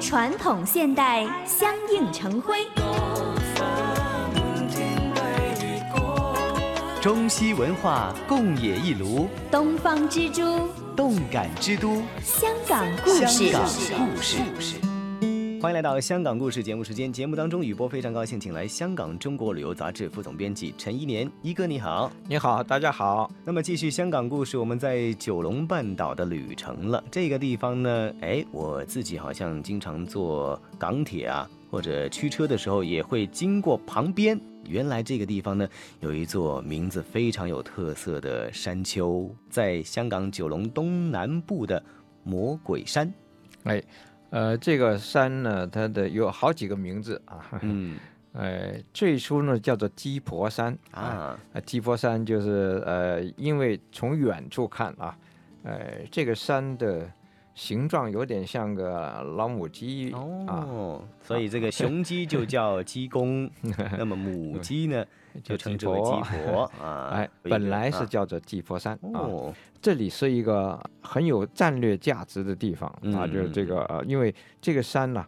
传统现代相映成辉，中西文化共冶一炉，东方之珠，动感之都，香港故事。香港故事。欢迎来到香港故事节目时间。节目当中，雨波非常高兴，请来香港中国旅游杂志副总编辑陈一年一哥，你好，你好，大家好。那么继续香港故事，我们在九龙半岛的旅程了。这个地方呢，哎，我自己好像经常坐港铁啊，或者驱车的时候也会经过旁边。原来这个地方呢，有一座名字非常有特色的山丘，在香港九龙东南部的魔鬼山。哎。呃，这个山呢，它的有好几个名字啊。嗯，呃，最初呢叫做鸡婆山啊。啊，鸡婆山就是呃，因为从远处看啊，呃，这个山的形状有点像个老母鸡哦，所以这个雄鸡就叫鸡公，那么母鸡呢？就称之为鸡婆 啊，哎，本来是叫做鸡婆山啊。这里是一个很有战略价值的地方啊，就是这个呃，因为这个山呢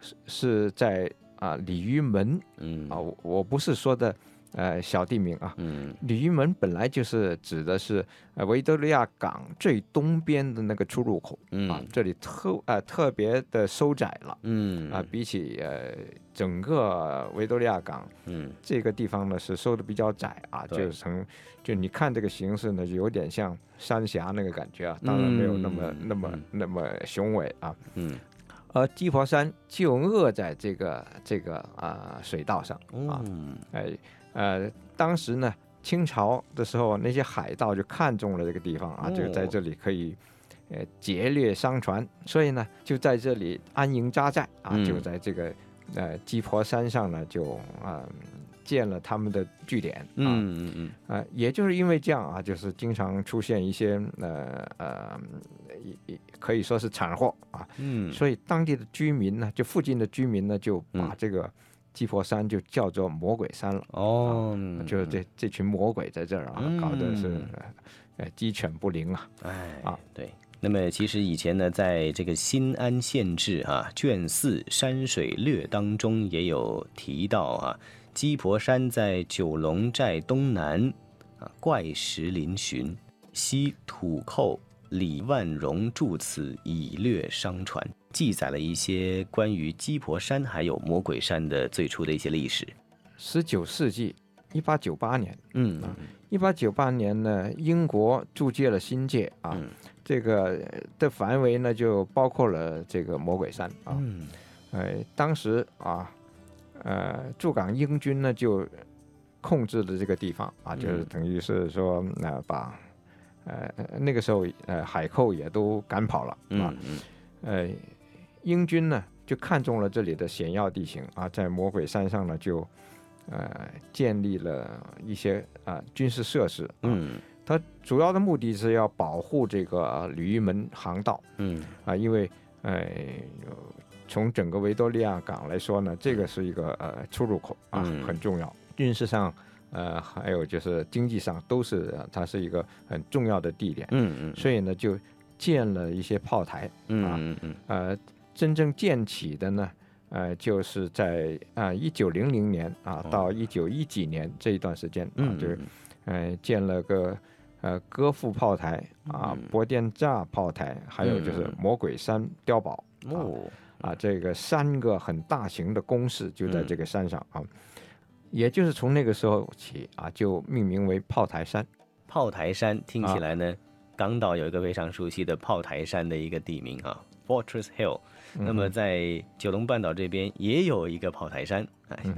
是是在啊鲤鱼门，嗯啊，我不是说的。呃，小地名啊，嗯，鲤鱼门本来就是指的是呃维多利亚港最东边的那个出入口，嗯。啊，这里特呃特别的收窄了，嗯。啊，比起呃整个维多利亚港，嗯，这个地方呢是收的比较窄啊，就成就你看这个形式呢，就有点像三峡那个感觉啊，当然没有那么那么那么雄伟啊，嗯，而鸡婆山就扼在这个这个啊水道上啊，哎。呃，当时呢，清朝的时候，那些海盗就看中了这个地方啊，就在这里可以，呃，劫掠商船，所以呢，就在这里安营扎寨啊，就在这个呃鸡婆山上呢，就啊建了他们的据点。嗯嗯嗯。啊，也就是因为这样啊，就是经常出现一些呃呃，可以说是惨祸啊。嗯。所以当地的居民呢，就附近的居民呢，就把这个。鸡婆山就叫做魔鬼山了哦，就是这这群魔鬼在这儿啊，搞的是呃鸡犬不宁啊。哎啊，对。那么其实以前呢，在这个新安县志啊卷四山水略当中也有提到啊，鸡婆山在九龙寨东南啊，怪石嶙峋，西土寇李万荣著此以略商传。记载了一些关于鸡婆山还有魔鬼山的最初的一些历史。十九世纪一八九八年，嗯，一八九八年呢，英国租借了新界啊，这个的范围呢就包括了这个魔鬼山啊，呃，当时啊，呃，驻港英军呢就控制了这个地方啊，就是等于是说，那把，呃，那个时候呃海寇也都赶跑了啊，呃。英军呢就看中了这里的险要地形啊，在魔鬼山上呢就，呃，建立了一些啊军事设施。嗯，它主要的目的是要保护这个鲤鱼门航道。嗯，啊，因为呃，从整个维多利亚港来说呢，这个是一个呃出入口啊，很重要。军事上，呃，还有就是经济上都是它是一个很重要的地点。嗯嗯，所以呢就建了一些炮台。嗯嗯嗯，呃。真正建起的呢，呃，就是在啊一九零零年啊到一九一几年这一段时间啊，就是，呃，建了个呃歌赋炮台啊、博电栅炮台，还有就是魔鬼山碉堡哦啊，这个三个很大型的工事就在这个山上啊，也就是从那个时候起啊，就命名为炮台山。炮台山听起来呢，港岛有一个非常熟悉的炮台山的一个地名啊，Fortress Hill。那么在九龙半岛这边也有一个炮台山，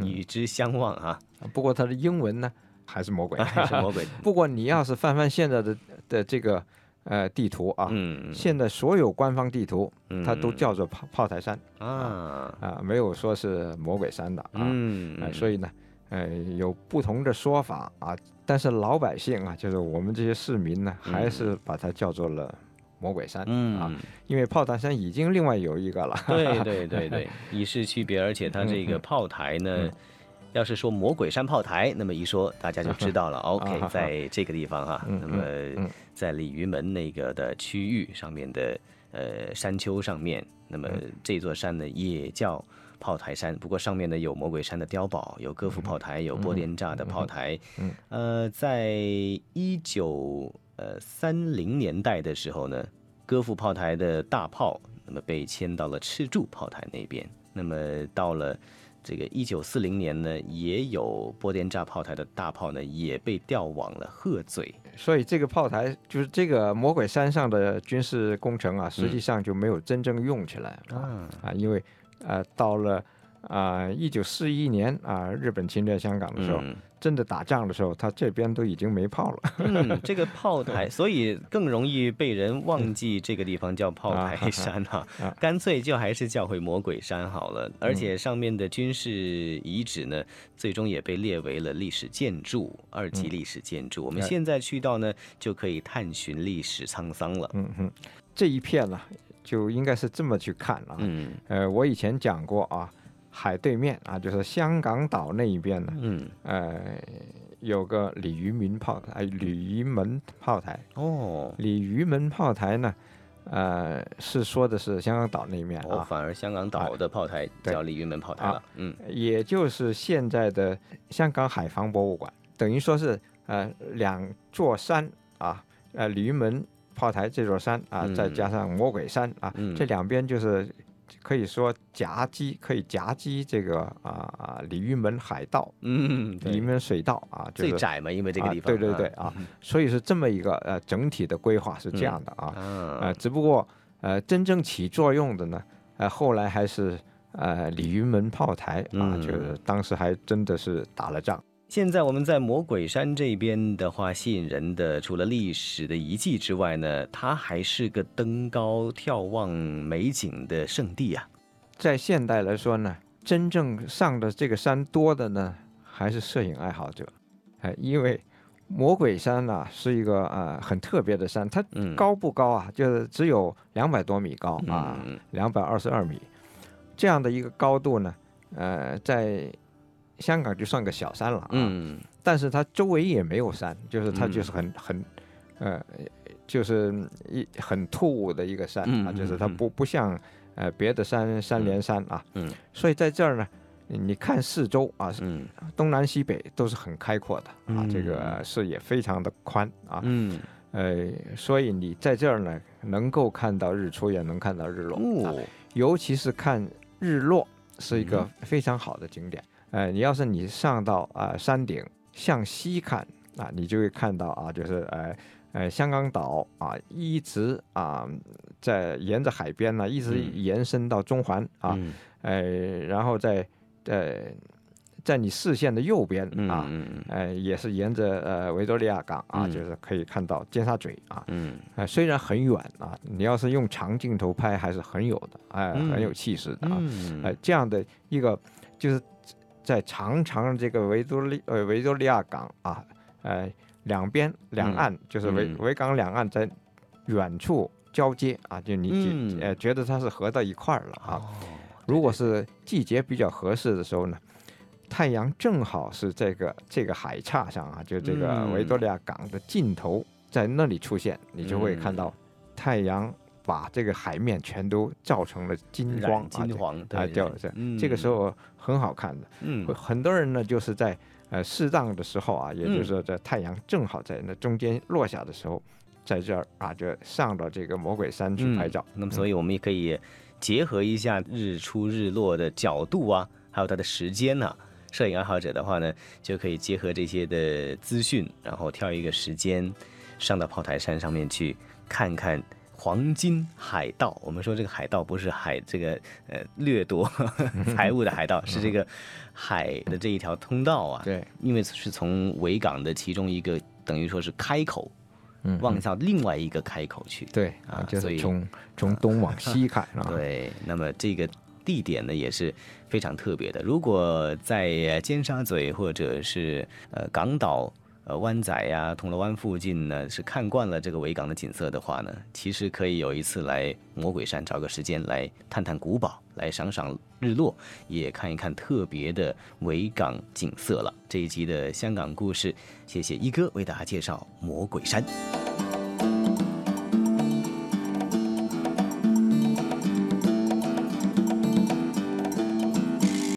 与之相望啊。不过它的英文呢还是魔鬼，还是魔鬼。不过你要是翻翻现在的的这个呃地图啊，嗯，现在所有官方地图它都叫做炮炮台山啊啊，没有说是魔鬼山的啊。嗯，所以呢，呃，有不同的说法啊，但是老百姓啊，就是我们这些市民呢，还是把它叫做了。魔鬼山，嗯啊，因为炮台山已经另外有一个了，对 对对对，以示区别，而且它这个炮台呢，要是说魔鬼山炮台，那么一说大家就知道了。OK，在这个地方哈，那么在鲤鱼门那个的区域上面的呃山丘上面，那么这座山呢也叫炮台山。不过上面呢有魔鬼山的碉堡，有歌赋炮台，有波连炸的炮台。呃，在一九呃三零年代的时候呢，歌赋炮台的大炮那么被迁到了赤柱炮台那边。那么到了。这个一九四零年呢，也有波电炸炮台的大炮呢，也被调往了鹤嘴，所以这个炮台就是这个魔鬼山上的军事工程啊，实际上就没有真正用起来啊。啊，因为呃到了啊一九四一年啊日本侵略香港的时候。真的打仗的时候，他这边都已经没炮了。嗯，这个炮台，所以更容易被人忘记这个地方叫炮台山哈，干脆就还是叫回魔鬼山好了。而且上面的军事遗址呢，最终也被列为了历史建筑，二级历史建筑。我们现在去到呢，就可以探寻历史沧桑了。嗯哼，这一片呢，就应该是这么去看啊。嗯，呃，我以前讲过啊。海对面啊，就是香港岛那一边呢，嗯，呃，有个鲤鱼门炮台，鲤鱼门炮台。哦，鲤鱼门炮台呢，呃，是说的是香港岛那一面啊，反而香港岛的炮台叫鲤鱼门炮台了。嗯，也就是现在的香港海防博物馆，等于说是呃两座山啊，呃鲤鱼门炮台这座山啊，再加上魔鬼山啊，这两边就是。可以说夹击，可以夹击这个啊啊鲤鱼门海道，嗯，鲤鱼门水道啊，最窄嘛，因为这个地方，对对对啊，所以是这么一个呃整体的规划是这样的啊，呃，只不过呃真正起作用的呢，呃后来还是呃鲤鱼门炮台啊，就是当时还真的是打了仗。现在我们在魔鬼山这边的话，吸引人的除了历史的遗迹之外呢，它还是个登高眺望美景的圣地啊。在现代来说呢，真正上的这个山多的呢，还是摄影爱好者。哎，因为魔鬼山呢是一个呃很特别的山，它高不高啊？就是只有两百多米高啊，两百二十二米这样的一个高度呢，呃，在。香港就算个小山了啊，但是它周围也没有山，就是它就是很很，呃，就是一很突兀的一个山啊，就是它不不像呃别的山山连山啊，嗯。所以在这儿呢，你看四周啊，嗯。东南西北都是很开阔的啊，这个视野非常的宽啊，呃，所以你在这儿呢，能够看到日出，也能看到日落，尤其是看日落是一个非常好的景点。呃，你要是你上到啊山顶向西看啊，你就会看到啊，就是呃呃香港岛啊，一直啊在沿着海边呢，一直延伸到中环啊，呃，然后在呃在你视线的右边啊，呃也是沿着呃维多利亚港啊，就是可以看到尖沙咀啊，呃虽然很远啊，你要是用长镜头拍还是很有的，哎，很有气势的啊，哎这样的一个就是。在长长的这个维多利呃维多利亚港啊，呃两边两岸就是维维港两岸在远处交接啊，就你呃觉得它是合到一块儿了啊。如果是季节比较合适的时候呢，太阳正好是这个这个海叉上啊，就这个维多利亚港的尽头在那里出现，你就会看到太阳。把这个海面全都照成了金光，金黄啊，叫这这个时候很好看的。嗯，很多人呢就是在呃适当的时候啊，也就是说在太阳正好在那中间落下的时候，在这儿啊就上到这个魔鬼山去拍照。那么，所以我们也可以结合一下日出日落的角度啊，还有它的时间呢。摄影爱好者的话呢，就可以结合这些的资讯，然后挑一个时间上到炮台山上面去看看。黄金海盗，我们说这个海盗不是海这个呃掠夺 财物的海盗，是这个海的这一条通道啊。对，因为是从维港的其中一个等于说是开口，望向另外一个开口去。对啊，所以从从东往西看啊。对，那么这个地点呢也是非常特别的。如果在尖沙咀或者是呃港岛。湾仔呀、铜锣湾附近呢是看惯了这个维港的景色的话呢，其实可以有一次来魔鬼山找个时间来探探古堡，来赏赏日落，也看一看特别的维港景色了。这一集的香港故事，谢谢一哥为大家介绍魔鬼山。